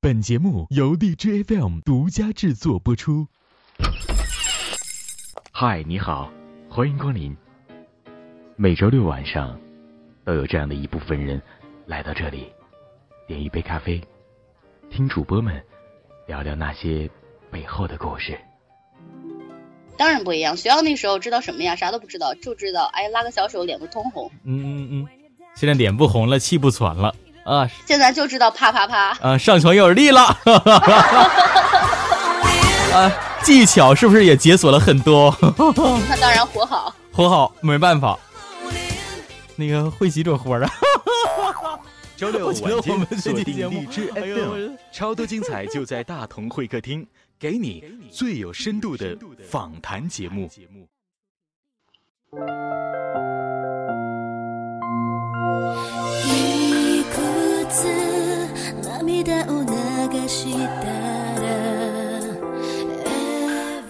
本节目由荔枝 FM 独家制作播出。嗨，你好，欢迎光临。每周六晚上，都有这样的一部分人来到这里，点一杯咖啡，听主播们聊聊那些背后的故事。当然不一样，学校那时候知道什么呀？啥都不知道，就知道哎，拉个小手，脸都通红。嗯嗯嗯，现在脸不红了，气不喘了啊！现在就知道啪啪啪啊，上床有耳力了。啊，技巧是不是也解锁了很多？那当然活好，活好没办法。那个会几种活啊？周六晚间锁定荔枝 FM，超多精彩就在大同会客厅。给你最有深度的访谈节目。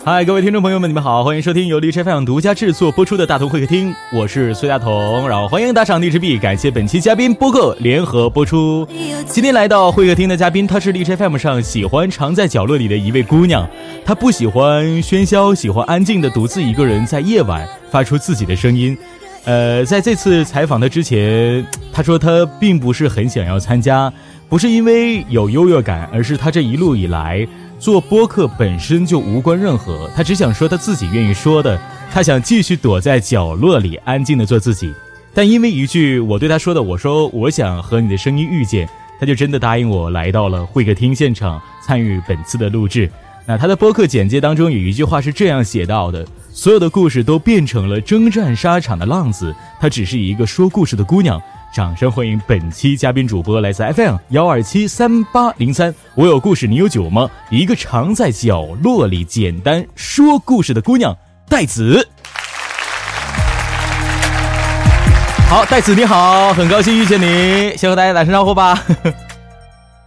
嗨，各位听众朋友们，你们好，欢迎收听由荔枝 FM 独家制作播出的大同会客厅，我是崔大同，然后欢迎打赏荔枝币，感谢本期嘉宾播客联合播出。今天来到会客厅的嘉宾，她是荔枝 FM 上喜欢藏在角落里的一位姑娘，她不喜欢喧嚣，喜欢安静的独自一个人在夜晚发出自己的声音。呃，在这次采访她之前，她说她并不是很想要参加，不是因为有优越感，而是他这一路以来。做播客本身就无关任何，他只想说他自己愿意说的，他想继续躲在角落里安静的做自己，但因为一句我对他说的，我说我想和你的声音遇见，他就真的答应我来到了会客厅现场参与本次的录制。那他的播客简介当中有一句话是这样写到的：所有的故事都变成了征战沙场的浪子，她只是一个说故事的姑娘。掌声欢迎本期嘉宾主播，来自 FM 幺二七三八零三。我有故事，你有酒吗？一个常在角落里简单说故事的姑娘，戴子。好，戴子你好，很高兴遇见你，先和大家打声招呼吧。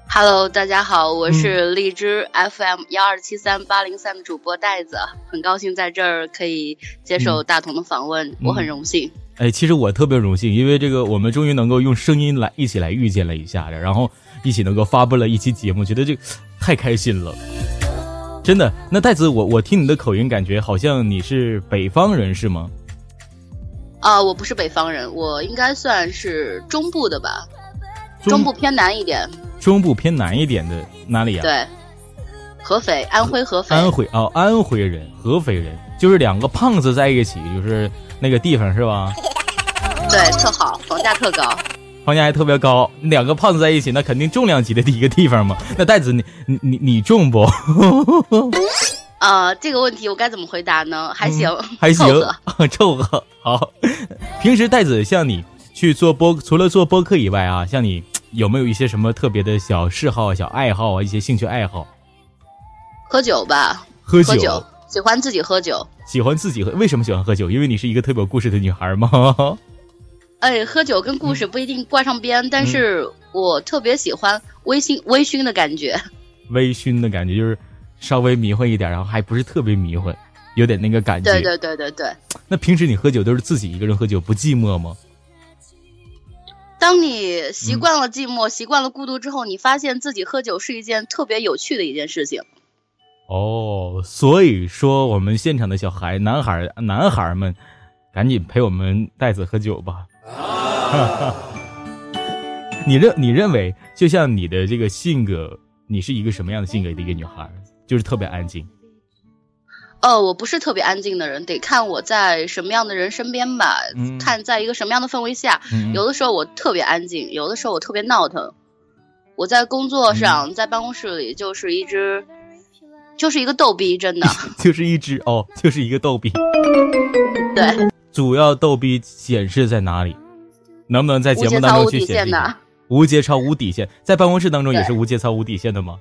Hello，大家好，我是荔枝 FM 幺二七三八零三的主播戴子，很高兴在这儿可以接受大同的访问，我很荣幸。哎，其实我特别荣幸，因为这个我们终于能够用声音来一起来遇见了一下，然后一起能够发布了一期节目，觉得这太开心了，真的。那戴子，我我听你的口音，感觉好像你是北方人，是吗？啊，我不是北方人，我应该算是中部的吧，中部偏南一点。中部偏南一点的哪里呀？对，合肥，安徽合肥。安徽哦，安徽人，合肥人，就是两个胖子在一起，就是那个地方是吧？对，特好，房价特高，房价还特别高。两个胖子在一起，那肯定重量级的一个地方嘛。那袋子，你你你你重不？啊，这个问题我该怎么回答呢？还行，还行，凑合。好，平时袋子像你去做播，除了做播客以外啊，像你有没有一些什么特别的小嗜好、小爱好啊？一些兴趣爱好？喝酒吧，喝酒，喜欢自己喝酒，喜欢自己喝。为什么喜欢喝酒？因为你是一个特别有故事的女孩吗？哎，喝酒跟故事不一定挂上边，但是我特别喜欢微醺微醺的感觉。微醺的感觉就是稍微迷混一点，然后还不是特别迷混，有点那个感觉。对对对对对。那平时你喝酒都是自己一个人喝酒，不寂寞吗？当你习惯了寂寞，习惯了孤独之后，你发现自己喝酒是一件特别有趣的一件事情。哦，所以说我们现场的小孩、男孩、男孩们，赶紧陪我们袋子喝酒吧。你认你认为，就像你的这个性格，你是一个什么样的性格的一个女孩？就是特别安静。呃，我不是特别安静的人，得看我在什么样的人身边吧，看在一个什么样的氛围下。有的时候我特别安静，有的时候我特别闹腾。我在工作上，在办公室里就是一只，就是一个逗逼，真的。就是一只哦，就是一个逗逼。对。主要逗逼显示在哪里？能不能在节目当中去显示？无节操无底线，在办公室当中也是无节操无底线的吗？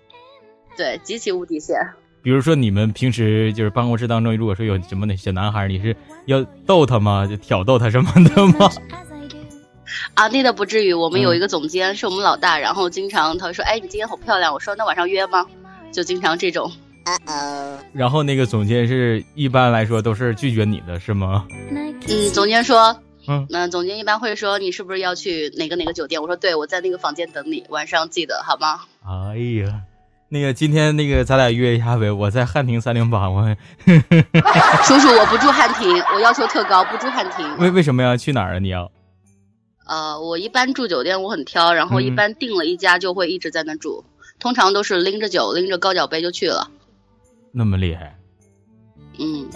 对，极其无底线。比如说，你们平时就是办公室当中，如果说有什么那小男孩，你是要逗他吗？就挑逗他什么的吗？啊，那倒不至于。我们有一个总监是我们老大，然后经常他说：“哎，你今天好漂亮。”我说：“那晚上约吗？”就经常这种。然后那个总监是一般来说都是拒绝你的是吗？嗯，总监说，嗯，那总监一般会说你是不是要去哪个哪个酒店？我说对，我在那个房间等你，晚上记得好吗？哎呀，那个今天那个咱俩约一下呗，我在汉庭三零八，我 叔叔我不住汉庭，我要求特高，不住汉庭。为为什么要去哪儿啊？你要？呃，我一般住酒店我很挑，然后一般订了一家就会一直在那住，通常都是拎着酒拎着高脚杯就去了。那么厉害？嗯。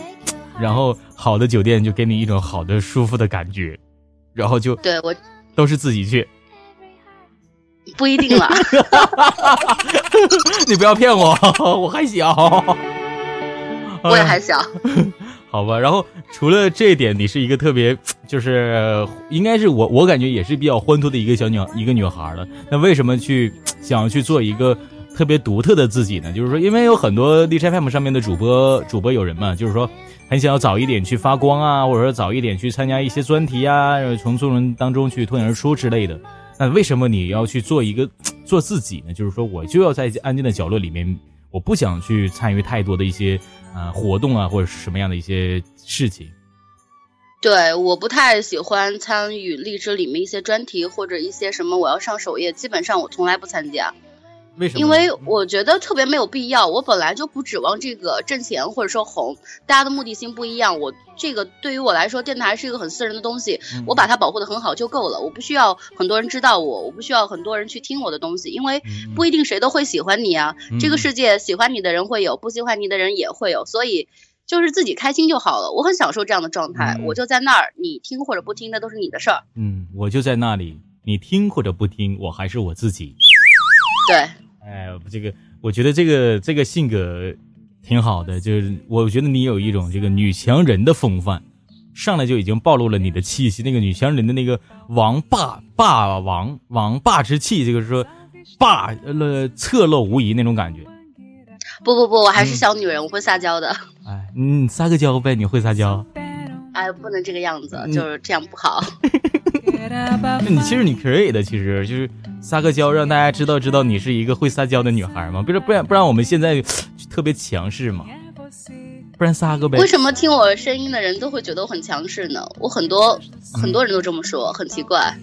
然后好的酒店就给你一种好的舒服的感觉，然后就对我都是自己去。不一定了，你不要骗我，我还小，我也还小，好吧。然后除了这一点，你是一个特别，就是应该是我，我感觉也是比较欢脱的一个小女一个女孩了。那为什么去想要去做一个特别独特的自己呢？就是说，因为有很多荔枝 FM 上面的主播主播友人嘛，就是说很想要早一点去发光啊，或者说早一点去参加一些专题啊，从众人当中去脱颖而出之类的。那为什么你要去做一个做自己呢？就是说，我就要在安静的角落里面，我不想去参与太多的一些呃活动啊，或者是什么样的一些事情。对，我不太喜欢参与荔枝里面一些专题或者一些什么我要上首页，基本上我从来不参加。为什么？因为我觉得特别没有必要。我本来就不指望这个挣钱或者说红，大家的目的性不一样。我这个对于我来说，电台是一个很私人的东西，我把它保护的很好就够了。我不需要很多人知道我，我不需要很多人去听我的东西，因为不一定谁都会喜欢你啊。这个世界喜欢你的人会有，不喜欢你的人也会有，所以就是自己开心就好了。我很享受这样的状态，我就在那儿，你听或者不听，那都是你的事儿。嗯，我就在那里，你听或者不听，我还是我自己。对。哎，这个我觉得这个这个性格挺好的，就是我觉得你有一种这个女强人的风范，上来就已经暴露了你的气息，那个女强人的那个王霸霸王王霸之气，这个说霸呃侧漏无疑那种感觉。不不不，我还是小女人，我会撒娇的。哎，你撒个娇呗，你会撒娇？哎，不能这个样子，就是这样不好。那你其实你可以的，其实就是撒个娇，让大家知道知道你是一个会撒娇的女孩嘛。不是不然不然我们现在特别强势嘛，不然撒个呗。为什么听我声音的人都会觉得我很强势呢？我很多很多人都这么说，很奇怪。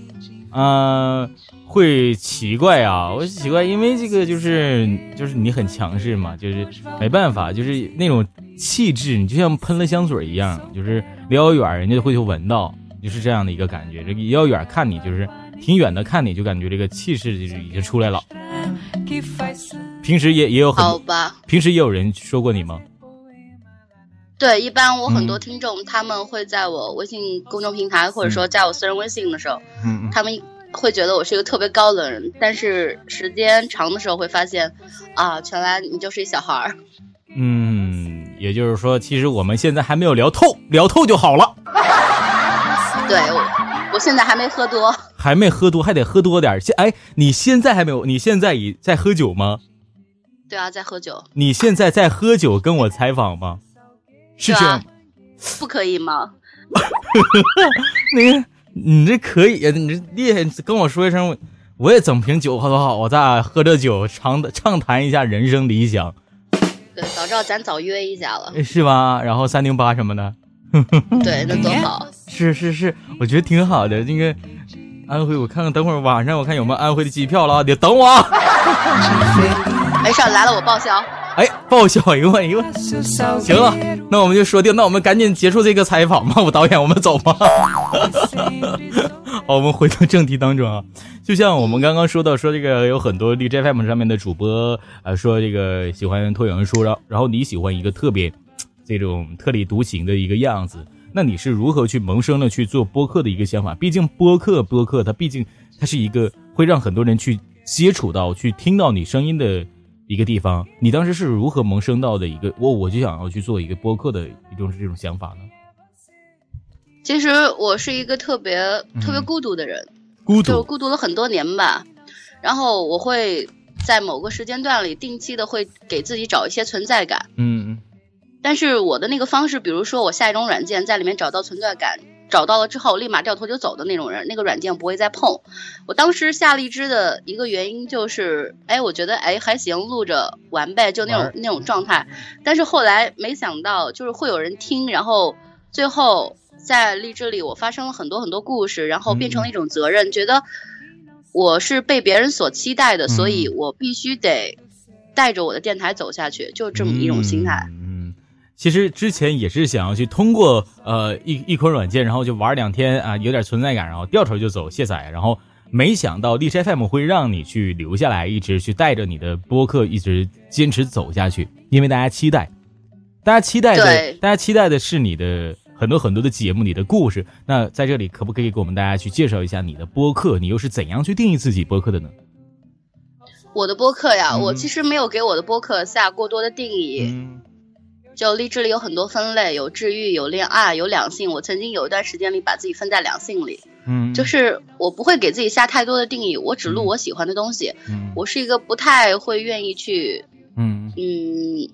嗯，会奇怪啊，我奇怪，因为这个就是就是你很强势嘛，就是没办法，就是那种气质，你就像喷了香水一样，就是离遥远人家会就闻到。就是这样的一个感觉，这个要远看你，就是挺远的看你就感觉这个气势就是已经出来了。平时也也有很好吧，平时也有人说过你吗？对，一般我很多听众他们会在我微信公众平台或者说加我私人微信的时候，嗯，他们会觉得我是一个特别高冷人，但是时间长的时候会发现，啊，原来你就是一小孩儿。嗯，也就是说，其实我们现在还没有聊透，聊透就好了。对，我我现在还没喝多，还没喝多，还得喝多点现哎，你现在还没有？你现在已在喝酒吗？对啊，在喝酒。你现在在喝酒，跟我采访吗？是这样，不可以吗？那个，你这可以呀，你这厉害，跟我说一声，我也整瓶酒喝多好，我咱俩喝着酒畅畅谈一下人生理想。对，早知道咱早约一下了，是吧？然后三零八什么的。对，那多好！是是是，我觉得挺好的。那个安徽，我看看，等会儿晚上我看有没有安徽的机票了。你等我。没事，来了我报销。哎，报销！哎呦哎呦，行了，那我们就说定，那我们赶紧结束这个采访吧。我导演，我们走吧。好，我们回到正题当中啊。就像我们刚刚说到，说这个有很多 DJ FM 上面的主播啊，说这个喜欢脱颖而出，然后然后你喜欢一个特别。这种特立独行的一个样子，那你是如何去萌生了去做播客的一个想法？毕竟播客，播客它毕竟它是一个会让很多人去接触到、去听到你声音的一个地方。你当时是如何萌生到的一个我我就想要去做一个播客的一种这种想法呢？其实我是一个特别特别孤独的人，孤独就孤独了很多年吧。然后我会在某个时间段里定期的会给自己找一些存在感。嗯嗯。但是我的那个方式，比如说我下一种软件，在里面找到存在感，找到了之后立马掉头就走的那种人，那个软件不会再碰。我当时下荔枝的一个原因就是，哎，我觉得哎还行，录着玩呗，就那种那种状态。但是后来没想到，就是会有人听，然后最后在荔枝里我发生了很多很多故事，然后变成了一种责任，觉得我是被别人所期待的，所以我必须得。带着我的电台走下去，就这么一种心态。嗯，其实之前也是想要去通过呃一一款软件，然后就玩两天啊，有点存在感，然后掉头就走卸载，然后没想到荔枝 FM 会让你去留下来，一直去带着你的播客一直坚持走下去，因为大家期待，大家期待的，大家期待的是你的很多很多的节目，你的故事。那在这里可不可以给我们大家去介绍一下你的播客？你又是怎样去定义自己播客的呢？我的播客呀，我其实没有给我的播客下过多的定义。就励志里有很多分类，有治愈，有恋爱，有两性。我曾经有一段时间里把自己分在两性里。嗯，就是我不会给自己下太多的定义，我只录我喜欢的东西。嗯，我是一个不太会愿意去嗯嗯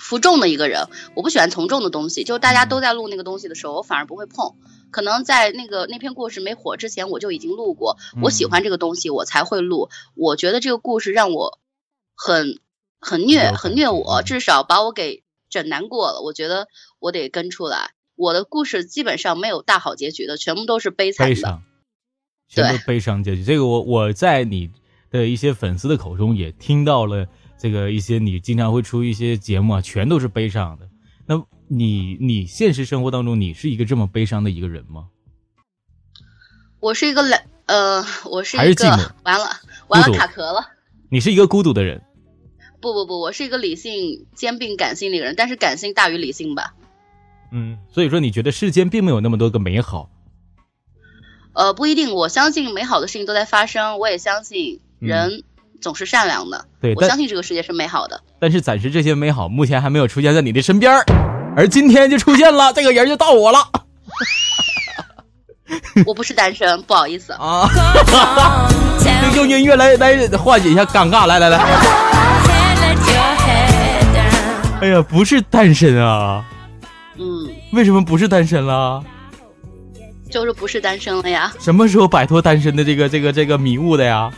服众的一个人，我不喜欢从众的东西。就大家都在录那个东西的时候，我反而不会碰。可能在那个那篇故事没火之前，我就已经录过。我喜欢这个东西，我才会录。我觉得这个故事让我很很虐，很虐我，至少把我给整难过了。我觉得我得跟出来。我的故事基本上没有大好结局的，全部都是悲惨的，全都悲伤结局。这个我我在你的一些粉丝的口中也听到了，这个一些你经常会出一些节目啊，全都是悲伤的。那。你你现实生活当中，你是一个这么悲伤的一个人吗？我是一个冷呃，我是一个完了完了卡壳了。你是一个孤独的人？不不不，我是一个理性兼并感性的一个人，但是感性大于理性吧。嗯，所以说你觉得世间并没有那么多个美好？呃，不一定。我相信美好的事情都在发生，我也相信人总是善良的。对，我相信这个世界是美好的。但是暂时这些美好目前还没有出现在你的身边儿。而今天就出现了，这个人就到我了。我不是单身，不好意思 啊。用音乐来来化解一下尴尬，来来来。哎呀，不是单身啊。嗯。为什么不是单身了？就是不是单身了呀。什么时候摆脱单身的这个这个这个迷雾的呀？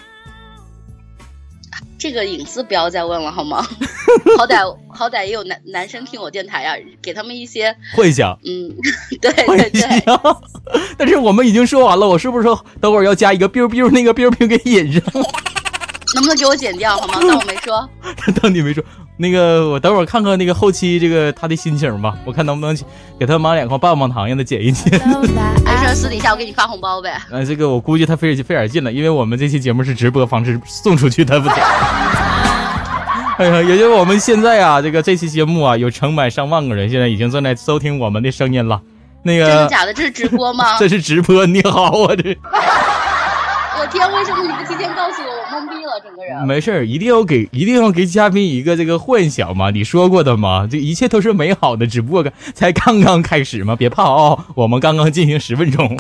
这个隐私不要再问了好吗？好歹好歹也有男男生听我电台呀，给他们一些幻想。嗯，对 对对。但是我们已经说完了，我是不是说等会儿要加一个 biu biu 那个 biu biu 给引上？能不能给我剪掉好吗？当我没说。当你没说。那个，我等会儿看看那个后期这个他的心情吧，我看能不能给他买两块棒棒糖，让他剪一剪。没事，私底下我给你发红包呗。呃，这个我估计他费费点劲了，因为我们这期节目是直播方式送出去，他不剪。哎呀，也就是我们现在啊，这个这期节目啊，有成百上万个人现在已经正在收听我们的声音了。那个真的假的？这是直播吗？这是直播。你好，我这。我天，为什么你不提前告诉我？我懵逼了，整个人。没事儿，一定要给一定要给嘉宾一个这个幻想嘛？你说过的嘛？这一切都是美好的，只不过才刚刚开始嘛，别怕哦，我们刚刚进行十分钟。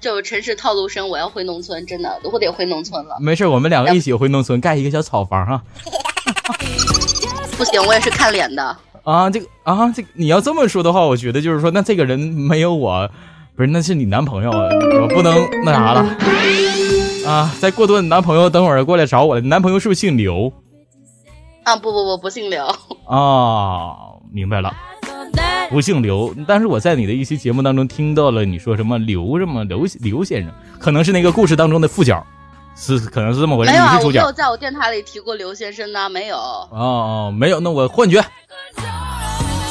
就城市套路深，我要回农村，真的，我得回农村了。没事儿，我们两个一起回农村，盖一个小草房啊。不行，我也是看脸的。啊，这个啊，这个你要这么说的话，我觉得就是说，那这个人没有我。不是，那是你男朋友啊，我不能那啥了啊！再过多，你男朋友等会儿过来找我了。你男朋友是不是姓刘？啊，不不不，不姓刘啊，明白了，不姓刘。但是我在你的一期节目当中听到了你说什么刘什么刘刘先生，可能是那个故事当中的副角，是可能是这么回事。没有啊，我没有在我电台里提过刘先生呢，没有。哦哦，没有，那我幻觉。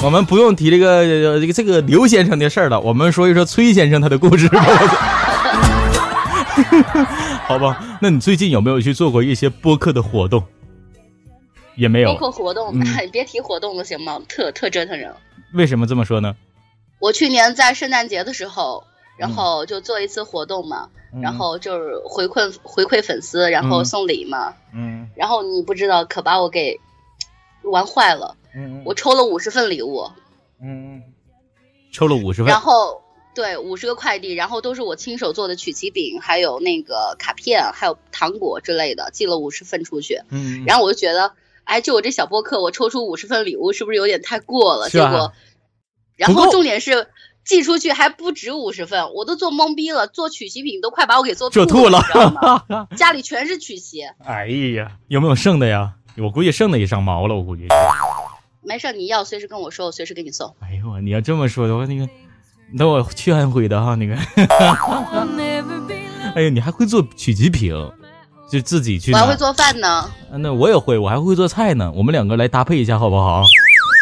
我们不用提这个这个这个刘先生的事儿了，我们说一说崔先生他的故事吧。好吧，那你最近有没有去做过一些播客的活动？也没有。播客活动，你别提活动了行吗？特特折腾人。为什么这么说呢？我去年在圣诞节的时候，然后就做一次活动嘛，然后就是回馈回馈粉丝，然后送礼嘛。嗯。然后你不知道，可把我给玩坏了。我抽了五十份礼物，嗯，抽了五十份，然后对五十个快递，然后都是我亲手做的曲奇饼，还有那个卡片，还有糖果之类的，寄了五十份出去。嗯，然后我就觉得，哎，就我这小播客，我抽出五十份礼物，是不是有点太过了？结果，然后重点是寄出去还不止五十份，我都做懵逼了，做曲奇饼都快把我给做吐了，家里全是曲奇。哎呀，有没有剩的呀？我估计剩的也上毛了，我估计。没事，你要随时跟我说，我随时给你送。哎呦，你要这么说的话，那个，那我去安徽的哈，那个。哎呀，你还会做曲奇饼？就自己去。我还会做饭呢。那我也会，我还会做菜呢。我们两个来搭配一下，好不好？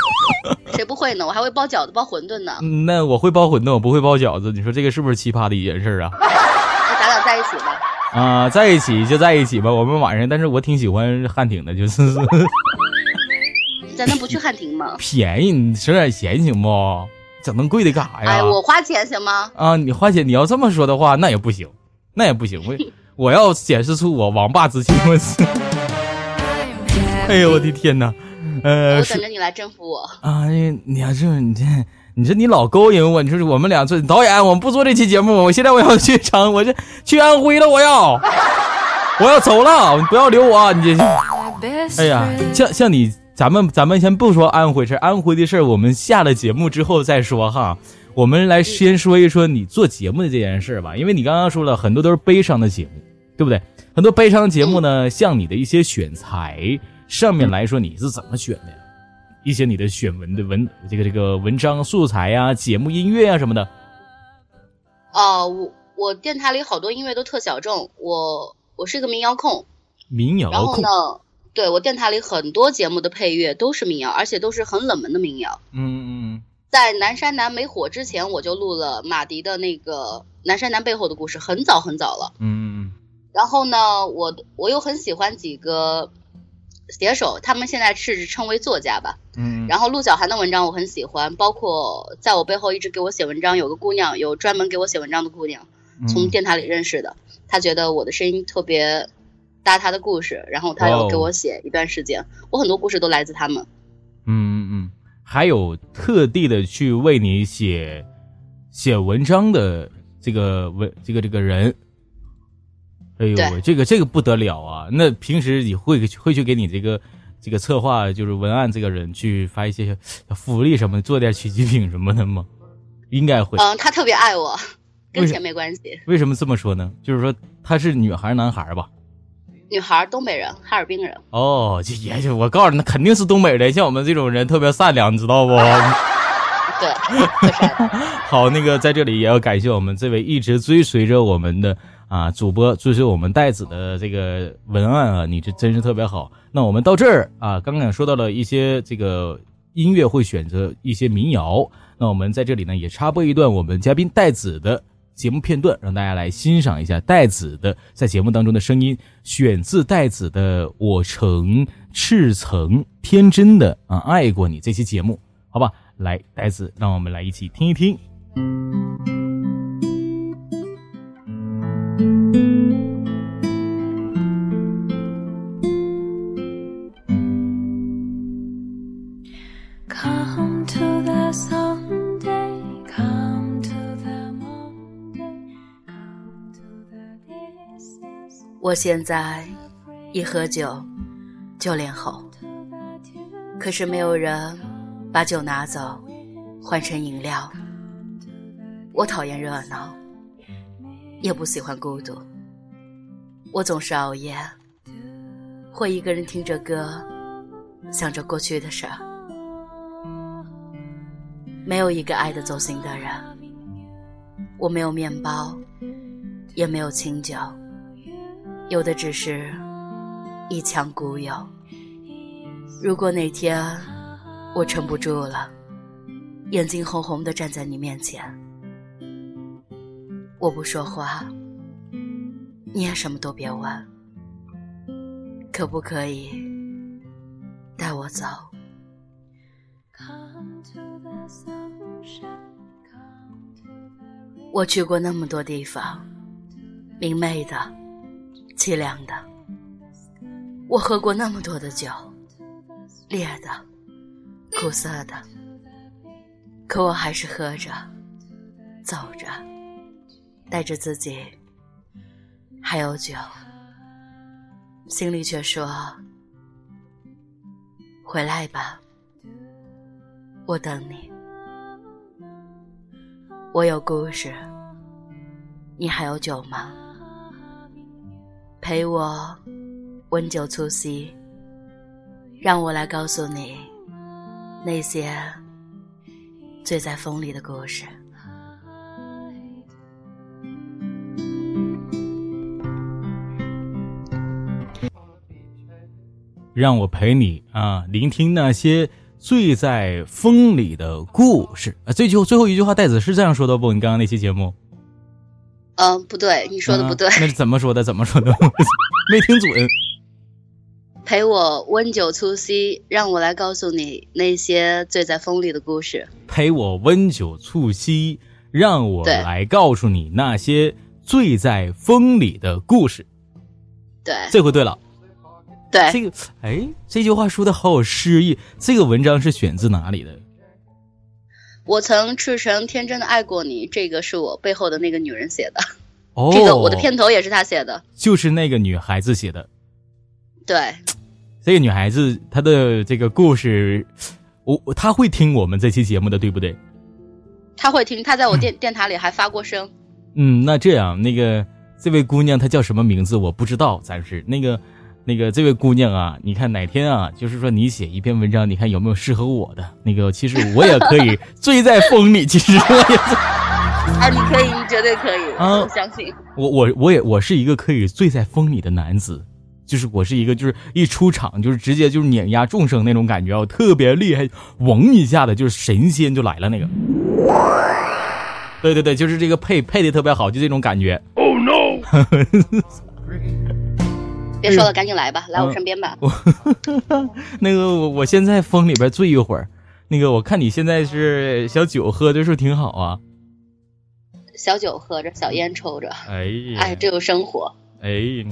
谁不会呢？我还会包饺子、包馄饨呢。那我会包馄饨，我不会包饺子。你说这个是不是奇葩的一件事啊？那咱俩在一起吧。啊，在一起就在一起吧。我们晚上，但是我挺喜欢汉庭的，就是。咱能不去汉庭吗？便宜，你省点钱行不？整那么贵的干啥呀？哎，我花钱行吗？啊，你花钱，你要这么说的话，那也不行，那也不行。我 我要显示出我王霸之气。我操！哎呦，我的天哪！呃，我等着你来征服我。啊，你要是你这，你说你老勾引我，你说我们俩做导演，我们不做这期节目。我现在我要去长，我这去安徽了，我要，我要走了，不要留我，你这。哎呀，像像你。咱们咱们先不说安徽事安徽的事儿我们下了节目之后再说哈。我们来先说一说你做节目的这件事吧，因为你刚刚说了很多都是悲伤的节目，对不对？很多悲伤的节目呢，像你的一些选材上面来说，你是怎么选的呀？一些你的选文的文这个这个文章素材呀、节目音乐啊什么的。哦，我我电台里好多音乐都特小众，我我是一个民谣控。民谣控。然后呢？对我电台里很多节目的配乐都是民谣，而且都是很冷门的民谣。嗯嗯，在南山南没火之前，我就录了马迪的那个《南山南背后的故事》，很早很早了。嗯嗯。然后呢，我我又很喜欢几个写手，他们现在是称为作家吧。嗯。然后陆小涵的文章我很喜欢，包括在我背后一直给我写文章有个姑娘，有专门给我写文章的姑娘，从电台里认识的，她觉得我的声音特别。搭他的故事，然后他要给我写一段时间。我很多故事都来自他们。嗯嗯嗯，还有特地的去为你写写文章的这个文这个这个人。哎呦，这个这个不得了啊！那平时你会会去给你这个这个策划就是文案这个人去发一些福利什么的，做点曲奇饼什么的吗？应该会。嗯，他特别爱我，跟钱没关系。为什么这么说呢？就是说他是女孩男孩吧？女孩，东北人，哈尔滨人。哦，这也就我告诉你，那肯定是东北人。像我们这种人特别善良，你知道不？对。好，那个在这里也要感谢我们这位一直追随着我们的啊主播，追随我们袋子的这个文案啊，你这真是特别好。那我们到这儿啊，刚刚说到了一些这个音乐会选择一些民谣，那我们在这里呢也插播一段我们嘉宾袋子的。节目片段，让大家来欣赏一下戴子的在节目当中的声音，选自戴子的《我曾赤诚天真的啊爱过你》这期节目，好吧？来，戴子，让我们来一起听一听。我现在一喝酒就脸红，可是没有人把酒拿走换成饮料。我讨厌热闹，也不喜欢孤独。我总是熬夜，或一个人听着歌，想着过去的事儿。没有一个爱的走心的人，我没有面包，也没有清酒。有的只是一腔孤勇。如果哪天我撑不住了，眼睛红红的站在你面前，我不说话，你也什么都别问，可不可以带我走？我去过那么多地方，明媚的。凄凉的，我喝过那么多的酒，烈的，苦涩的，可我还是喝着，走着，带着自己，还有酒，心里却说：回来吧，我等你。我有故事，你还有酒吗？陪我温酒促膝，让我来告诉你那些醉在风里的故事。让我陪你啊，聆听那些醉在风里的故事啊。这句最后一句话，戴子是这样说的不？你刚刚那期节目？嗯，不对，你说的不对。那是怎么说的？怎么说的？没听准。陪我温酒促膝，让我来告诉你那些醉在风里的故事。陪我温酒促膝，让我来告诉你那些醉在风里的故事。对，这回对了。对，这个，哎，这句话说的好有诗意。这个文章是选自哪里的？我曾赤诚天真的爱过你，这个是我背后的那个女人写的。哦，这个我的片头也是她写的，就是那个女孩子写的。对，这个女孩子她的这个故事，我她会听我们这期节目的，对不对？她会听，她在我电 电台里还发过声。嗯，那这样，那个这位姑娘她叫什么名字？我不知道，暂时那个。那个这位姑娘啊，你看哪天啊，就是说你写一篇文章，你看有没有适合我的？那个其实我也可以醉在风里，其实我也。啊，你可以，你绝对可以，我相信。我我我也我是一个可以醉在风里的男子，就是我是一个就是一出场就是直接就是碾压众生那种感觉啊，特别厉害，嗡一下的就是神仙就来了那个。对对对，就是这个配配的特别好，就这种感觉。Oh no！别说了，赶紧来吧，来我身边吧。那个我我先在风里边醉一会儿。那个我看你现在是小酒喝的是挺好啊。小酒喝着，小烟抽着。哎呀，哎，这有生活。哎，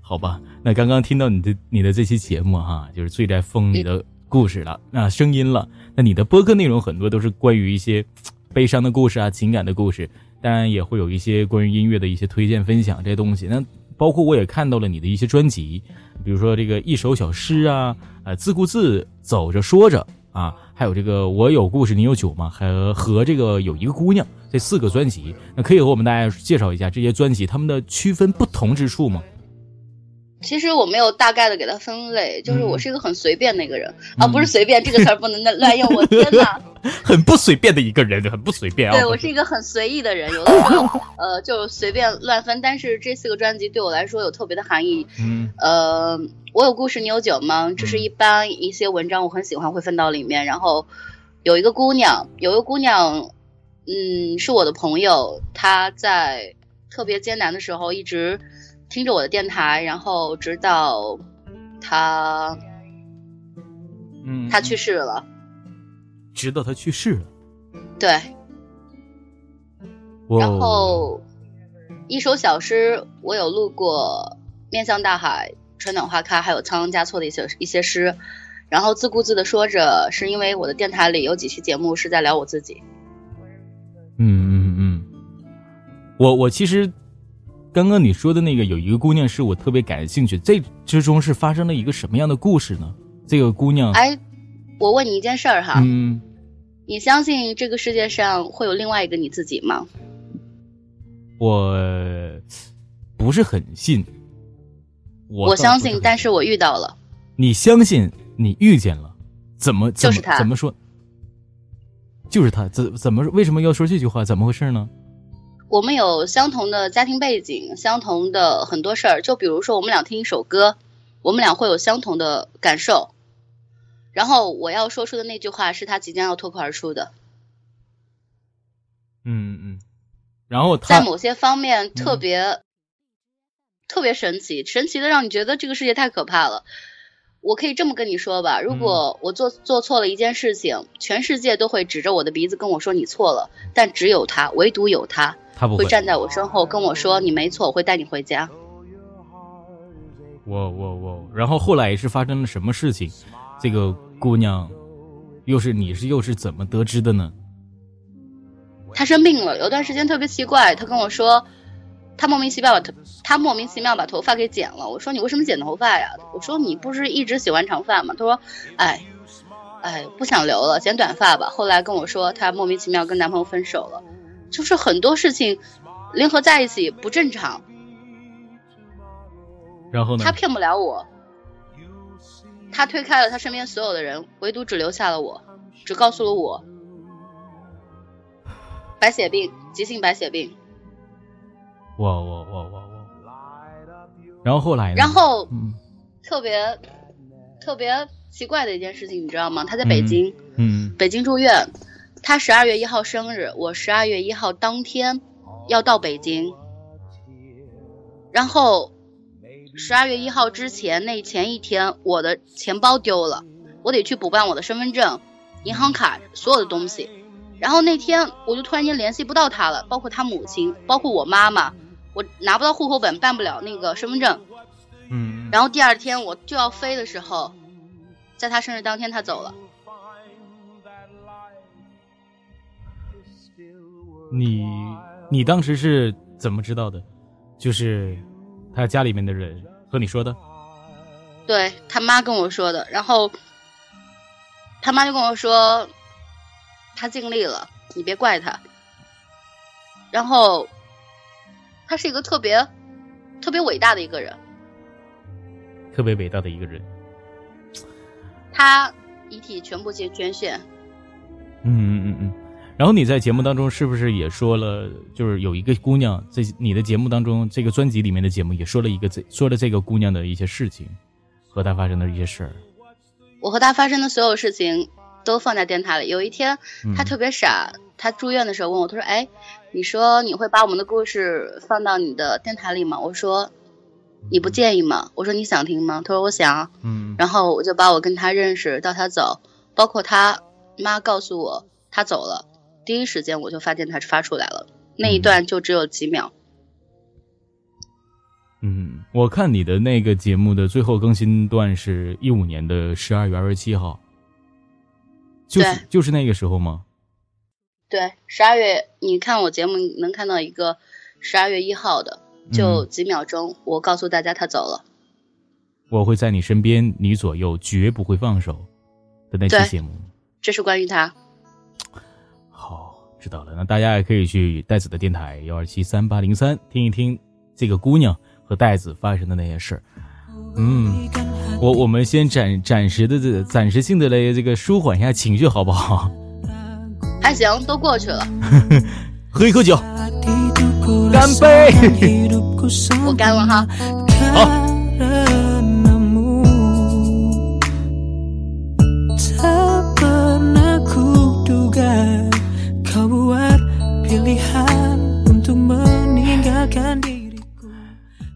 好吧。那刚刚听到你的你的这期节目哈，就是醉在风里的故事了，那声音了。那你的播客内容很多都是关于一些悲伤的故事啊，情感的故事，当然也会有一些关于音乐的一些推荐分享这些东西。那包括我也看到了你的一些专辑，比如说这个一首小诗啊，呃，自顾自走着说着啊，还有这个我有故事你有酒吗？还和这个有一个姑娘这四个专辑，那可以和我们大家介绍一下这些专辑他们的区分不同之处吗？其实我没有大概的给他分类，就是我是一个很随便的一个人啊，不是随便这个词儿不能乱用，我天哪，很不随便的一个人，很不随便啊。对我是一个很随意的人，有的时候呃就随便乱分，但是这四个专辑对我来说有特别的含义。嗯，呃，我有故事，你有酒吗？这是一般一些文章我很喜欢会分到里面，然后有一个姑娘，有一个姑娘，嗯，是我的朋友，她在特别艰难的时候一直。听着我的电台，然后直到他，嗯，他去世了，直到他去世了，对。然后一首小诗，我有录过《面向大海》《春暖花开》，还有《仓央嘉措》的一些一些诗，然后自顾自的说着，是因为我的电台里有几期节目是在聊我自己。嗯嗯嗯，我我其实。刚刚你说的那个有一个姑娘是我特别感兴趣，这之中是发生了一个什么样的故事呢？这个姑娘，哎，我问你一件事儿哈，嗯，你相信这个世界上会有另外一个你自己吗？我不是很信，我相信，但是我遇到了。你相信你遇见了，怎么就是他？怎么说？就是他？怎怎么为什么要说这句话？怎么回事呢？我们有相同的家庭背景，相同的很多事儿。就比如说，我们俩听一首歌，我们俩会有相同的感受。然后我要说出的那句话是他即将要脱口而出的。嗯嗯。然后在某些方面特别特别神奇，神奇的让你觉得这个世界太可怕了。我可以这么跟你说吧，如果我做做错了一件事情，全世界都会指着我的鼻子跟我说你错了，但只有他，唯独有他，他不会站在我身后跟我说你没错，我会带你回家。我我我，然后后来是发生了什么事情？这个姑娘，又是你是又是怎么得知的呢？她生病了，有段时间特别奇怪，她跟我说。他莫名其妙把头，他莫名其妙把头发给剪了。我说你为什么剪头发呀？我说你不是一直喜欢长发吗？他说，哎，哎，不想留了，剪短发吧。后来跟我说，她莫名其妙跟男朋友分手了，就是很多事情联合在一起不正常。然后呢？他骗不了我，他推开了他身边所有的人，唯独只留下了我，只告诉了我，白血病，急性白血病。我我我我我，然后后来呢？然后，特别特别奇怪的一件事情，你知道吗？他在北京，嗯，北京住院。他十二月一号生日，我十二月一号当天要到北京，然后十二月一号之前那前一天，我的钱包丢了，我得去补办我的身份证、银行卡所有的东西。然后那天我就突然间联系不到他了，包括他母亲，包括我妈妈，我拿不到户口本，办不了那个身份证。嗯。然后第二天我就要飞的时候，在他生日当天他走了。你你当时是怎么知道的？就是他家里面的人和你说的。对他妈跟我说的，然后他妈就跟我说，他尽力了，你别怪他。然后他是一个特别特别伟大的一个人，特别伟大的一个人。他遗体全部捐捐献。嗯嗯嗯嗯。然后你在节目当中是不是也说了，就是有一个姑娘这你的节目当中，这个专辑里面的节目也说了一个这说了这个姑娘的一些事情，和她发生的一些事儿。我和她发生的所有事情都放在电台里。有一天，她特别傻，她住院的时候问我，她说：“哎，你说你会把我们的故事放到你的电台里吗？”我说：“你不介意吗？”我说：“你想听吗？”他说：“我想。”嗯。然后我就把我跟他认识到他走，包括他妈告诉我他走了。第一时间我就发电台发出来了，那一段就只有几秒。嗯，我看你的那个节目的最后更新段是一五年的十二月二十七号，就是就是那个时候吗？对，十二月，你看我节目能看到一个十二月一号的，就几秒钟，我告诉大家他走了。我会在你身边，你左右，绝不会放手的那期节目，这是关于他。好知道了，那大家也可以去袋子的电台幺二七三八零三听一听这个姑娘和袋子发生的那些事儿。嗯，我我们先暂暂时的这暂时性的来这个舒缓一下情绪，好不好？还行，都过去了。喝一口酒，干杯！我干了哈。好。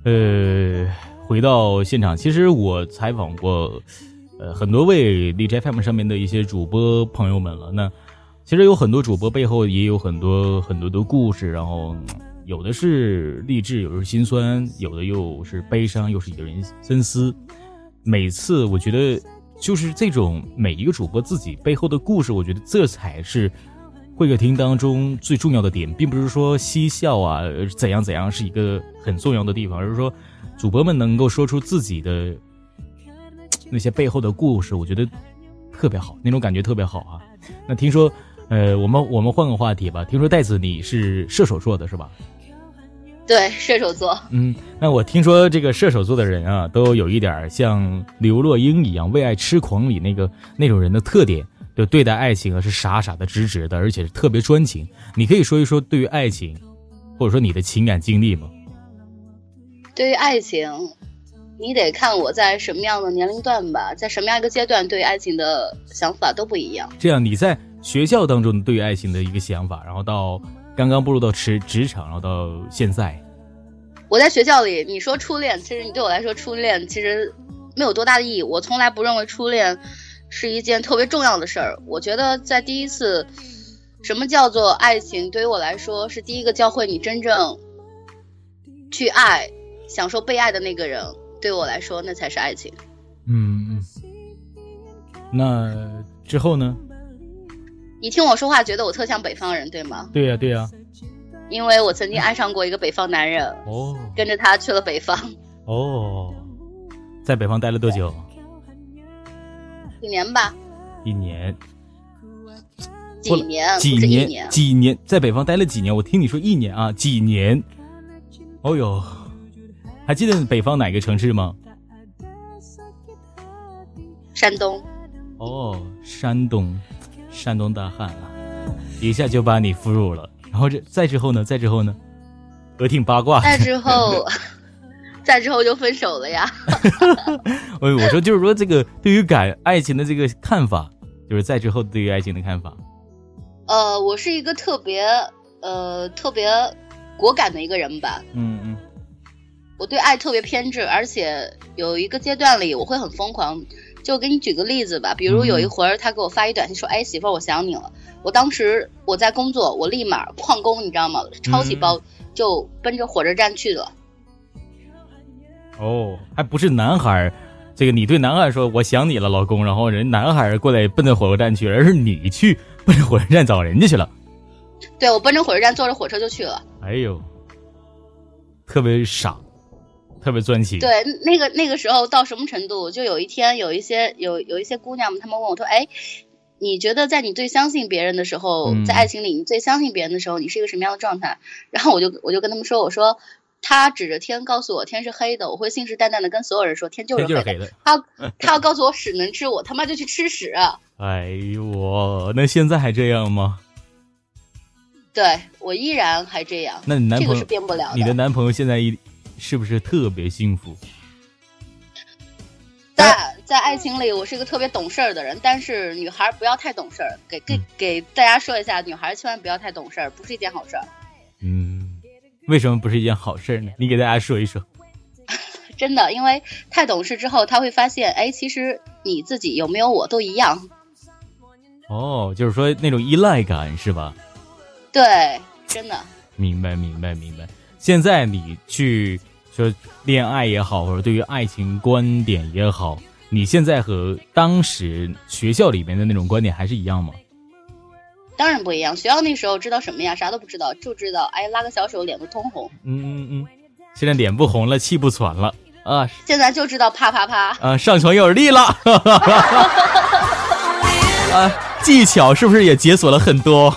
呃，回到现场，其实我采访过，呃，很多位荔枝 FM 上面的一些主播朋友们了。那其实有很多主播背后也有很多很多的故事，然后有的是励志，有的是心酸，有的又是悲伤，又是引人深思。每次我觉得，就是这种每一个主播自己背后的故事，我觉得这才是。会客厅当中最重要的点，并不是说嬉笑啊怎样怎样是一个很重要的地方，而是说主播们能够说出自己的那些背后的故事，我觉得特别好，那种感觉特别好啊。那听说，呃，我们我们换个话题吧。听说袋子你是射手座的是吧？对，射手座。嗯，那我听说这个射手座的人啊，都有一点像刘若英一样为爱痴狂里那个那种人的特点。就对待爱情啊，是傻傻的、直直的，而且是特别专情。你可以说一说对于爱情，或者说你的情感经历吗？对于爱情，你得看我在什么样的年龄段吧，在什么样一个阶段，对于爱情的想法都不一样。这样，你在学校当中对于爱情的一个想法，然后到刚刚步入到职职场，然后到现在，我在学校里，你说初恋，其实你对我来说，初恋其实没有多大的意义。我从来不认为初恋。是一件特别重要的事儿。我觉得在第一次，什么叫做爱情？对于我来说，是第一个教会你真正去爱、享受被爱的那个人。对我来说，那才是爱情。嗯，那之后呢？你听我说话，觉得我特像北方人，对吗？对呀，对呀。因为我曾经爱上过一个北方男人，哦，跟着他去了北方。哦，在北方待了多久？几年吧，一年，几年，几年，几年，在北方待了几年？我听你说一年啊，几年？哦呦，还记得北方哪个城市吗？山东。哦，山东，山东大汉啊，一下就把你俘虏了。然后这再之后呢？再之后呢？我挺八卦。再之后，再之后就分手了呀。我 我说就是说这个对于感爱情的这个看法，就是再之后对于爱情的看法。呃，我是一个特别呃特别果敢的一个人吧。嗯嗯。我对爱特别偏执，而且有一个阶段里我会很疯狂。就给你举个例子吧，比如有一回他给我发一短信说：“哎，媳妇儿，我想你了。”我当时我在工作，我立马旷工，你知道吗？抄起包就奔着火车站去了。哦，还不是男孩，这个你对男孩说我想你了，老公，然后人男孩过来奔着火车站去，而是你去奔着火车站找人家去了。对，我奔着火车站坐着火车就去了。哎呦，特别傻。特别专情。对，那个那个时候到什么程度？就有一天，有一些有有一些姑娘们，她们问我说：“哎，你觉得在你最相信别人的时候，在爱情里你最相信别人的时候，你是一个什么样的状态？”然后我就我就跟他们说：“我说他指着天告诉我天是黑的，我会信誓旦旦的跟所有人说天就是黑的。他他要告诉我屎能吃，我他妈就去吃屎。”哎呦我，那现在还这样吗？对我依然还这样。那你男朋友是变不了。你的男朋友现在一。是不是特别幸福？在在爱情里，我是一个特别懂事儿的人，但是女孩不要太懂事儿。给给给大家说一下，女孩千万不要太懂事儿，不是一件好事儿。嗯，为什么不是一件好事儿呢？你给大家说一说。真的，因为太懂事之后，他会发现，哎，其实你自己有没有我都一样。哦，就是说那种依赖感是吧？对，真的。明白，明白，明白。现在你去说恋爱也好，或者对于爱情观点也好，你现在和当时学校里面的那种观点还是一样吗？当然不一样。学校那时候知道什么呀？啥都不知道，就知道哎拉个小手脸都通红。嗯嗯嗯。现在脸不红了，气不喘了啊。现在就知道啪啪啪。啊，上床有力了。啊，技巧是不是也解锁了很多？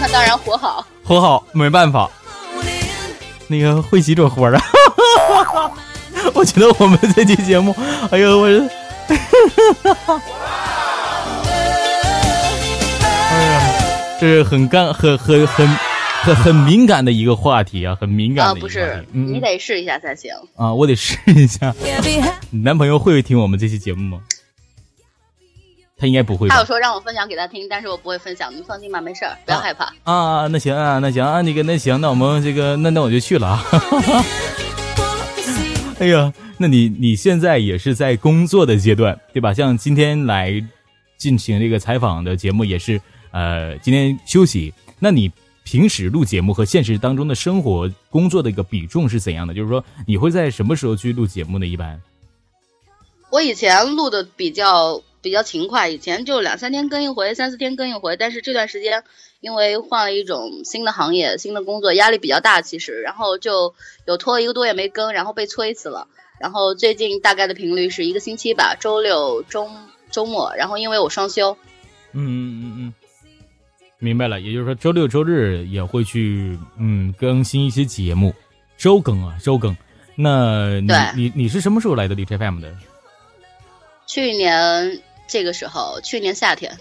那当然活好。活好没办法。那个会几种活儿啊？我觉得我们这期节目，哎呦我，哎呀，这是很干、很很很很很敏感的一个话题啊，很敏感的。啊，不是，你得试一下才行。啊，我得试一下。你男朋友会听我们这期节目吗？他应该不会。他有说让我分享给他听，但是我不会分享。你放心吧，没事儿，不要害怕。啊，那行啊，那行啊，那个那行，那我们这个那那我就去了啊。哎呀，那你你现在也是在工作的阶段，对吧？像今天来进行这个采访的节目也是，呃，今天休息。那你平时录节目和现实当中的生活工作的一个比重是怎样的？就是说，你会在什么时候去录节目呢？一般？我以前录的比较。比较勤快，以前就两三天更一回，三四天更一回。但是这段时间，因为换了一种新的行业、新的工作，压力比较大，其实，然后就有拖了一个多月没更，然后被催死了。然后最近大概的频率是一个星期吧，周六、周周末。然后因为我双休，嗯嗯嗯嗯，明白了。也就是说，周六周日也会去嗯更新一些节目，周更啊，周更。那你你你是什么时候来的 DJFM 的？去年。这个时候，去年夏天，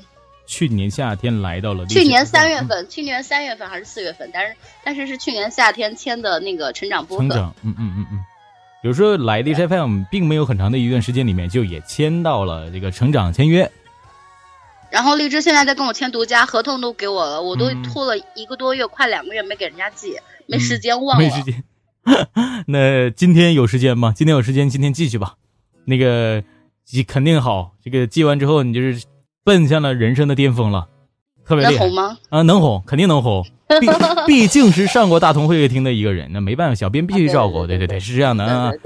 去年夏天来到了。去年三月份，去年三月份还是四月份？但是，但是是去年夏天签的那个成长播成长，嗯嗯嗯嗯。有时候来 DJ FM 并没有很长的一段时间里面，就也签到了这个成长签约。然后荔枝现在在跟我签独家合同，都给我了，我都拖了一个多月，快两个月没给人家寄，没时间忘了。没时间。那今天有时间吗？今天有时间，今天继续吧。那个。记肯定好，这个记完之后，你就是奔向了人生的巅峰了，特别厉害。能红吗？啊，能红，肯定能红。毕 毕竟是上过大同会客厅的一个人，那没办法，小编必须照顾。对对对，是这样的啊。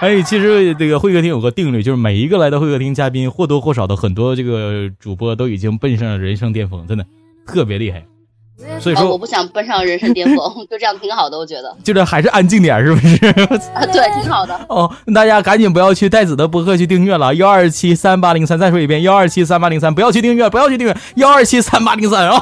哎，其实这个会客厅有个定律，就是每一个来到会客厅嘉宾，或多或少的很多这个主播都已经奔上了人生巅峰，真的特别厉害。所以说，我不想奔上人生巅峰，就这样挺好的，我觉得。就这还是安静点，是不是？啊，对，挺好的。哦，大家赶紧不要去带子的博客去订阅了，幺二七三八零三，再说一遍，幺二七三八零三，不要去订阅，不要去订阅，幺二七三八零三啊。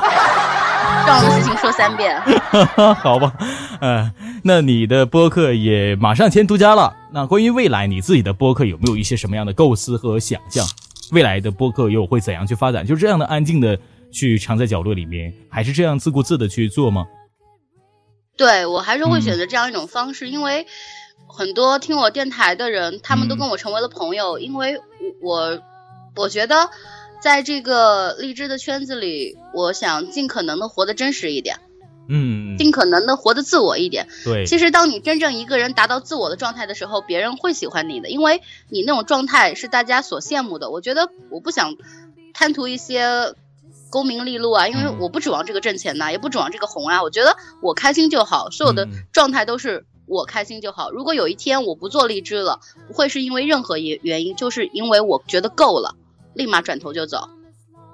重要的事情说三遍。好吧，嗯，那你的播客也马上签独家了。那关于未来你自己的播客有没有一些什么样的构思和想象？未来的播客又会怎样去发展？就这样的安静的。去藏在角落里面，还是这样自顾自的去做吗？对我还是会选择这样一种方式，因为很多听我电台的人，他们都跟我成为了朋友，因为我我觉得在这个荔枝的圈子里，我想尽可能的活得真实一点。嗯，尽可能的活得自我一点。对，其实当你真正一个人达到自我的状态的时候，别人会喜欢你的，因为你那种状态是大家所羡慕的。我觉得我不想贪图一些功名利禄啊，因为我不指望这个挣钱呐，也不指望这个红啊。我觉得我开心就好，所有的状态都是我开心就好。如果有一天我不做荔枝了，不会是因为任何原原因，就是因为我觉得够了，立马转头就走。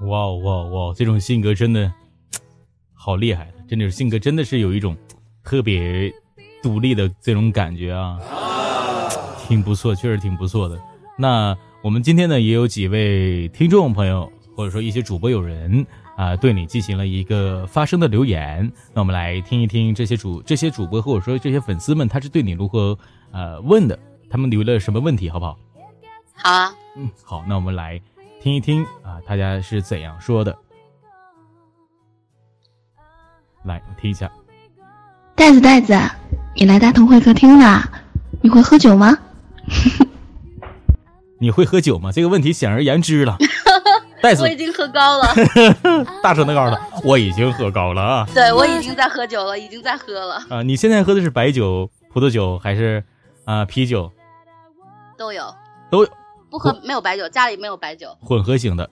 哇哇哇！这种性格真的好厉害。真的是性格，真的是有一种特别独立的这种感觉啊，挺不错，确实挺不错的。那我们今天呢，也有几位听众朋友，或者说一些主播友人啊，对你进行了一个发声的留言。那我们来听一听这些主这些主播或者说这些粉丝们，他是对你如何呃问的，他们留了什么问题，好不好？好啊，嗯，好，那我们来听一听啊，大家是怎样说的。来，我听一下。袋子袋子，你来大同会客厅啦？你会喝酒吗？你会喝酒吗？这个问题显而言之了。袋子，我已经喝高了。大声的告诉他，我已经喝高了啊。对，我已经在喝酒了，已经在喝了。啊，你现在喝的是白酒、葡萄酒还是啊啤酒？都有，都有。不喝没有白酒，家里没有白酒。混合型的。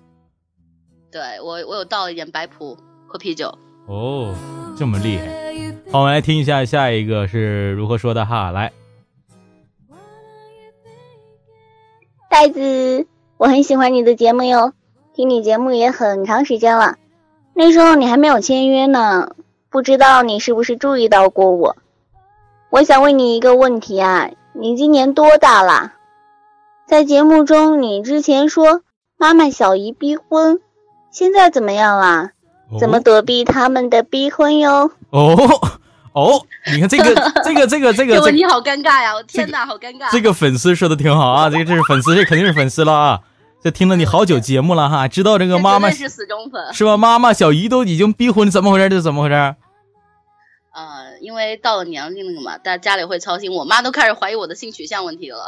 对我，我有倒一点白葡和啤酒。哦，这么厉害！好，我们来听一下下一个是如何说的哈。来，袋子，我很喜欢你的节目哟，听你节目也很长时间了。那时候你还没有签约呢，不知道你是不是注意到过我？我想问你一个问题啊，你今年多大了？在节目中你之前说妈妈小姨逼婚，现在怎么样啦？怎么躲避他们的逼婚哟？哦哦，你看这个这个这个这个，这问题好尴尬呀！我天哪，好尴尬！这个粉丝说的挺好啊，这个这是粉丝，这肯定是粉丝了啊！这听了你好久节目了哈，知道这个妈妈是死忠粉是吧？妈妈小姨都已经逼婚，怎么回事？这是怎么回事？呃，因为到了年龄了嘛，大家家里会操心，我妈都开始怀疑我的性取向问题了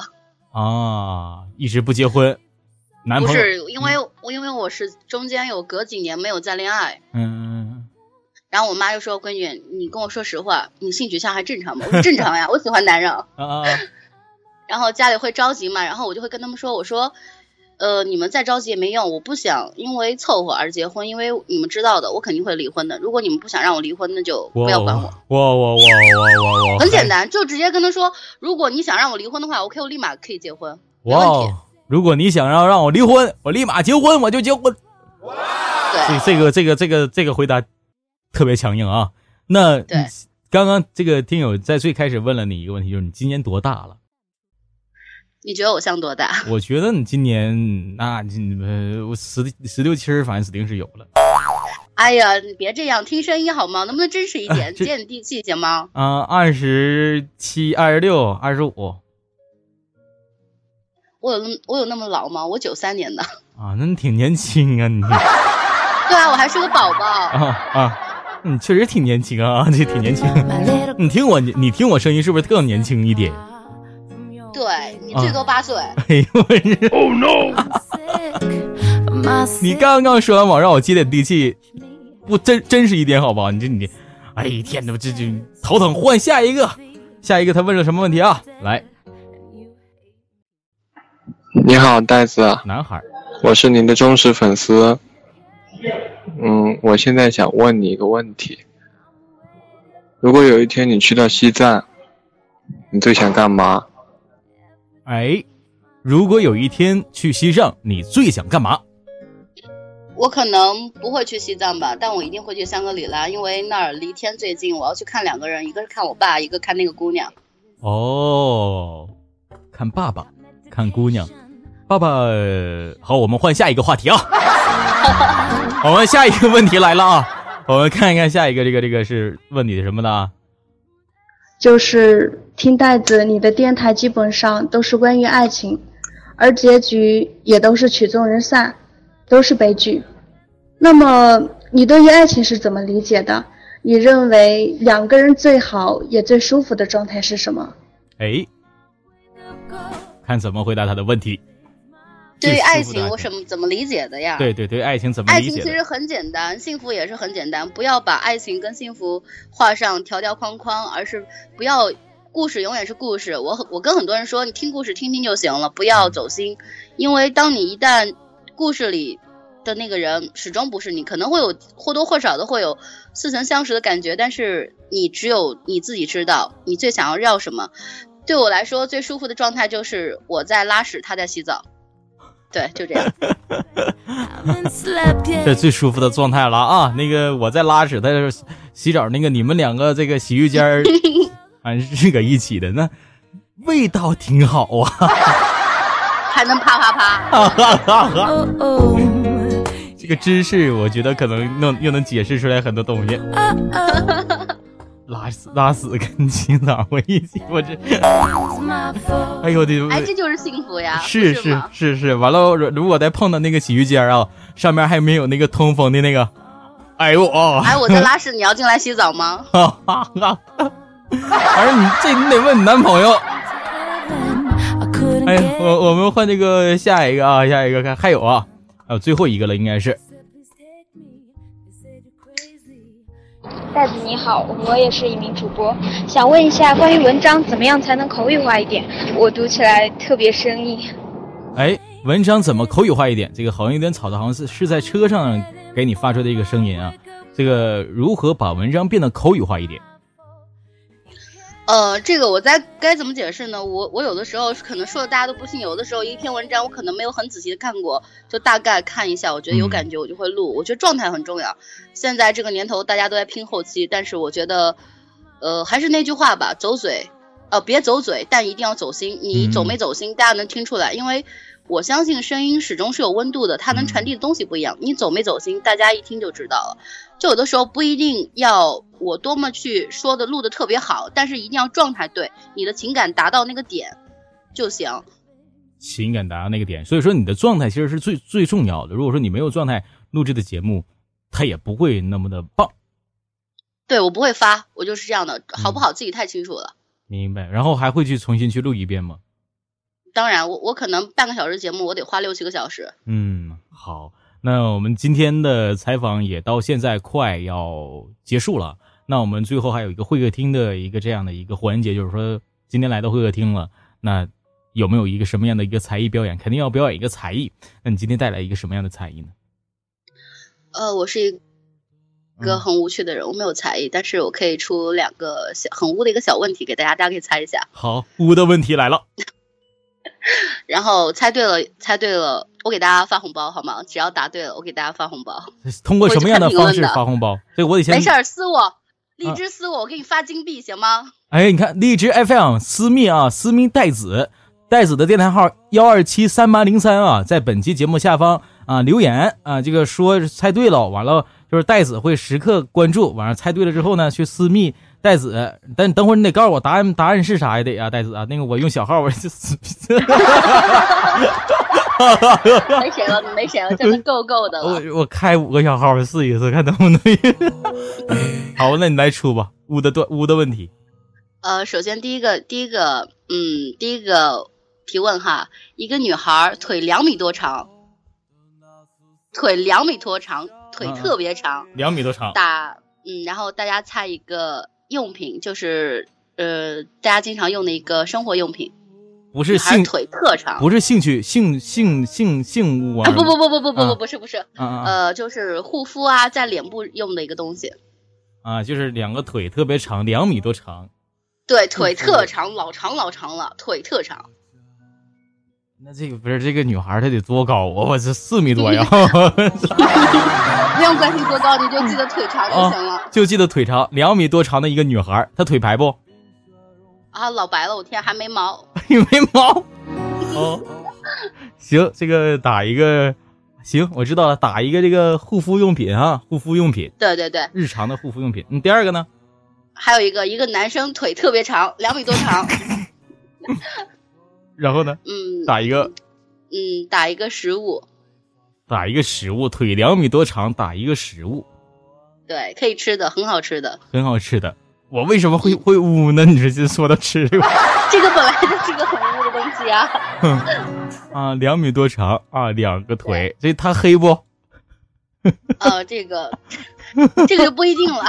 啊，一直不结婚。不是因为我，因为我是中间有隔几年没有再恋爱，嗯，然后我妈就说：“闺女，你跟我说实话，你性取向还正常吗？”我说：“正常呀，我喜欢男人。”啊，然后家里会着急嘛，然后我就会跟他们说：“我说，呃，你们再着急也没用，我不想因为凑合而结婚，因为你们知道的，我肯定会离婚的。如果你们不想让我离婚，那就不要管我。我我我我我我，很简单，就直接跟他说：如果你想让我离婚的话，OK，我立马可以结婚，没问题。”如果你想要让我离婚，我立马结婚，我就结婚。对，这个这个这个这个回答特别强硬啊。那刚刚这个听友在最开始问了你一个问题，就是你今年多大了？你觉得我像多大？我觉得你今年那呃，我十十六七，反正指定是有了。哎呀，你别这样，听声音好吗？能不能真实一点，接地气行吗？啊，二十七、二十六、二十五。我有那么我有那么老吗？我九三年的啊，那你挺年轻啊，你。对啊，我还是个宝宝啊啊，你确实挺年轻啊，这挺年轻。你听我，你你听我声音是不是更年轻一点？对你最多八岁。哎呦！Oh no！你刚刚说完网，让我接点地气，不真真实一点好不好？你这你，哎天哪，这这头疼，换下一个，下一个他问了什么问题啊？来。你好，袋子。男孩，我是您的忠实粉丝。嗯，我现在想问你一个问题：如果有一天你去到西藏，你最想干嘛？哎，如果有一天去西藏，你最想干嘛？我可能不会去西藏吧，但我一定会去香格里拉，因为那儿离天最近。我要去看两个人，一个是看我爸，一个看那个姑娘。哦，看爸爸，看姑娘。爸爸，好，我们换下一个话题啊。我们下一个问题来了啊，我们看一看下一个，这个这个是问你的什么呢？就是听袋子，你的电台基本上都是关于爱情，而结局也都是曲终人散，都是悲剧。那么你对于爱情是怎么理解的？你认为两个人最好也最舒服的状态是什么？哎，看怎么回答他的问题。对于爱情，我什么怎么理解的呀？对对对，爱情怎么理解？爱情其实很简单，幸福也是很简单。不要把爱情跟幸福画上条条框框，而是不要故事永远是故事。我我跟很多人说，你听故事听听就行了，不要走心。因为当你一旦故事里的那个人始终不是你，可能会有或多或少的会有似曾相识的感觉，但是你只有你自己知道你最想要要什么。对我来说，最舒服的状态就是我在拉屎，他在洗澡。对，就这样。这最舒服的状态了啊！那个我在拉屎，在洗澡。那个你们两个这个洗浴间儿 还是搁一起的，那味道挺好啊，还能啪啪啪。这个知识，我觉得可能能又能解释出来很多东西。拉屎拉屎跟洗澡 我一起，我这，哎呦我的，哎这就是幸福呀！是是是是，完了如果再碰到那个洗浴间啊，上面还没有那个通风的那个，哎呦哦！哎我在拉屎，你要进来洗澡吗？哈哈哈！反正你这你得问你男朋友。哎，我我们换这个下一个啊，下一个看还有啊，还有最后一个了，应该是。袋子你好，我也是一名主播，想问一下关于文章怎么样才能口语化一点？我读起来特别生硬。哎，文章怎么口语化一点？这个好像有点吵的，好像是是在车上给你发出的一个声音啊。这个如何把文章变得口语化一点？呃，这个我在该怎么解释呢？我我有的时候可能说的大家都不信，有的时候一篇文章我可能没有很仔细的看过，就大概看一下，我觉得有感觉我就会录。我觉得状态很重要。现在这个年头大家都在拼后期，但是我觉得，呃，还是那句话吧，走嘴，呃，别走嘴，但一定要走心。你走没走心，大家能听出来，因为我相信声音始终是有温度的，它能传递的东西不一样。你走没走心，大家一听就知道了。就有的时候不一定要我多么去说的录的特别好，但是一定要状态对，你的情感达到那个点就行。情感达到那个点，所以说你的状态其实是最最重要的。如果说你没有状态录制的节目，它也不会那么的棒。对我不会发，我就是这样的，好不好自己太清楚了。明白。然后还会去重新去录一遍吗？当然，我我可能半个小时节目，我得花六七个小时。嗯，好。那我们今天的采访也到现在快要结束了。那我们最后还有一个会客厅的一个这样的一个环节，就是说今天来到会客厅了，那有没有一个什么样的一个才艺表演？肯定要表演一个才艺。那你今天带来一个什么样的才艺呢？呃，我是一个很无趣的人，我没有才艺，但是我可以出两个小很污的一个小问题给大家，大家可以猜一下。好，污的问题来了。然后猜对了，猜对了，我给大家发红包好吗？只要答对了，我给大家发红包。通过什么样的方式发红包？所以我得先没事儿私我，荔枝私我，我给你发金币行吗？哎，你看荔枝 FM 私密啊，私密带子，袋子的电台号幺二七三八零三啊，在本期节目下方啊留言啊，这个说猜对了，完了就是袋子会时刻关注，晚上猜对了之后呢，去私密。袋子，等等会儿你得告诉我答案，答案是啥也得啊，袋子啊，那个我用小号，我就死。没谁了，没谁了，真的够够的了。我我开五个小号试一试，看能不能。好，那你来出吧，屋的断屋的问题。呃，首先第一个，第一个，嗯，第一个提问哈，一个女孩腿两米多长，腿两米多长，腿特别长，两米多长，打嗯，然后大家猜一个。用品就是呃，大家经常用的一个生活用品，不是性腿特长，不是兴趣性性性性物啊，不不不不不不不不是不是，呃，就是护肤啊，在脸部用的一个东西啊，就是两个腿特别长，两米多长，对，腿特长，老长老长了，腿特长。那这个不是这个女孩她得多高啊？我这四米多呀！不用关心多高，你就记得腿长就行了。就记得腿长，两米多长的一个女孩，她腿白不？啊，老白了，我天，还没毛？没毛？哦，行，这个打一个，行，我知道了，打一个这个护肤用品啊，护肤用品。对对对，日常的护肤用品。你第二个呢？还有一个，一个男生腿特别长，两米多长。然后呢？嗯，打一个，嗯，打一个食物，打一个食物，腿两米多长，打一个食物，对，可以吃的，很好吃的，很好吃的。我为什么会 会污呢？你直接说到吃这个，这个本来就是个很污的东西啊。啊，两米多长啊，两个腿，这它黑不？呃，这个，这个就不一定了。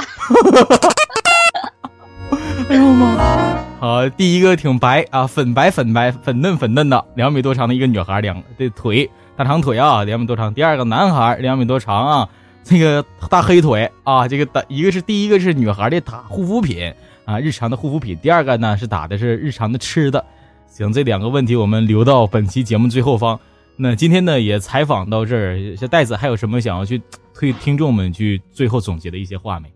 哎呦妈！好，第一个挺白啊，粉白粉白粉嫩粉嫩的，两米多长的一个女孩，两这腿大长腿啊，两米多长。第二个男孩，两米多长啊。这个大黑腿啊，这个打一个是第一个是女孩的打护肤品啊，日常的护肤品。第二个呢是打的是日常的吃的。行，这两个问题我们留到本期节目最后方。那今天呢也采访到这儿，小袋子还有什么想要去推听众们去最后总结的一些话没？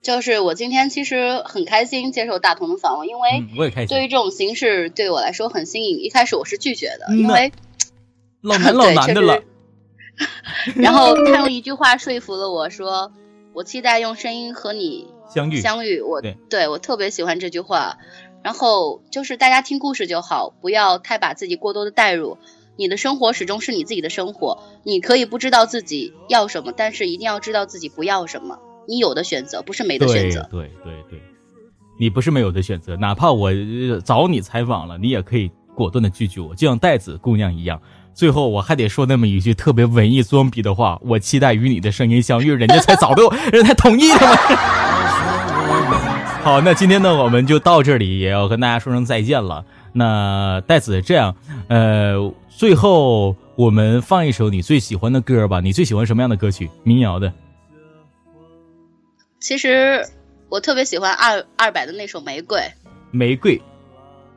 就是我今天其实很开心接受大同的访问，因为我也开心。对于这种形式对我来说很新颖，一开始我是拒绝的，因为老男老男的了。然后他用一句话说服了我，说：“我期待用声音和你相遇。”相遇，我对我特别喜欢这句话。然后就是大家听故事就好，不要太把自己过多的带入。你的生活始终是你自己的生活，你可以不知道自己要什么，但是一定要知道自己不要什么。你有的选择不是没的选择。对对对，你不是没有的选择。哪怕我找你采访了，你也可以果断的拒绝我，就像袋子姑娘一样。最后我还得说那么一句特别文艺装逼的话，我期待与你的声音相遇，人家才早都 人才同意了嘛？好，那今天呢我们就到这里，也要跟大家说声再见了。那袋子这样，呃，最后我们放一首你最喜欢的歌吧。你最喜欢什么样的歌曲？民谣的。其实我特别喜欢二二百的那首《玫瑰》。玫瑰。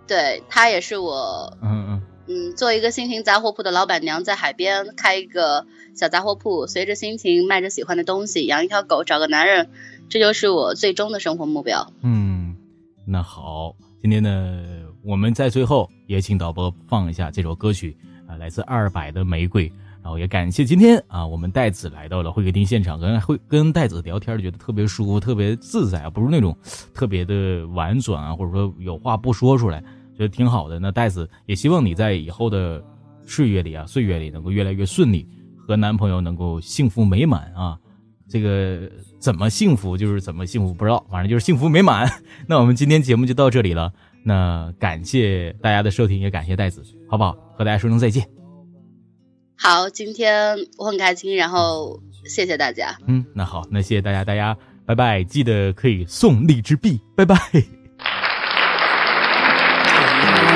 对，它也是我。嗯嗯。嗯，做一个心情杂货铺的老板娘，在海边开一个小杂货铺，随着心情卖着喜欢的东西，养一条狗，找个男人，这就是我最终的生活目标。嗯，那好，今天呢，我们在最后也请导播放一下这首歌曲啊，来自二百的玫瑰。然后也感谢今天啊，我们戴子来到了会客厅现场，跟会跟戴子聊天，觉得特别舒服，特别自在啊，不是那种特别的婉转啊，或者说有话不说出来。觉得挺好的，那袋子也希望你在以后的岁月里啊，岁月里能够越来越顺利，和男朋友能够幸福美满啊。这个怎么幸福就是怎么幸福，不知道，反正就是幸福美满。那我们今天节目就到这里了，那感谢大家的收听，也感谢袋子，好不好？和大家说声再见。好，今天我很开心，然后谢谢大家。嗯，那好，那谢谢大家，大家拜拜，记得可以送荔枝币，拜拜。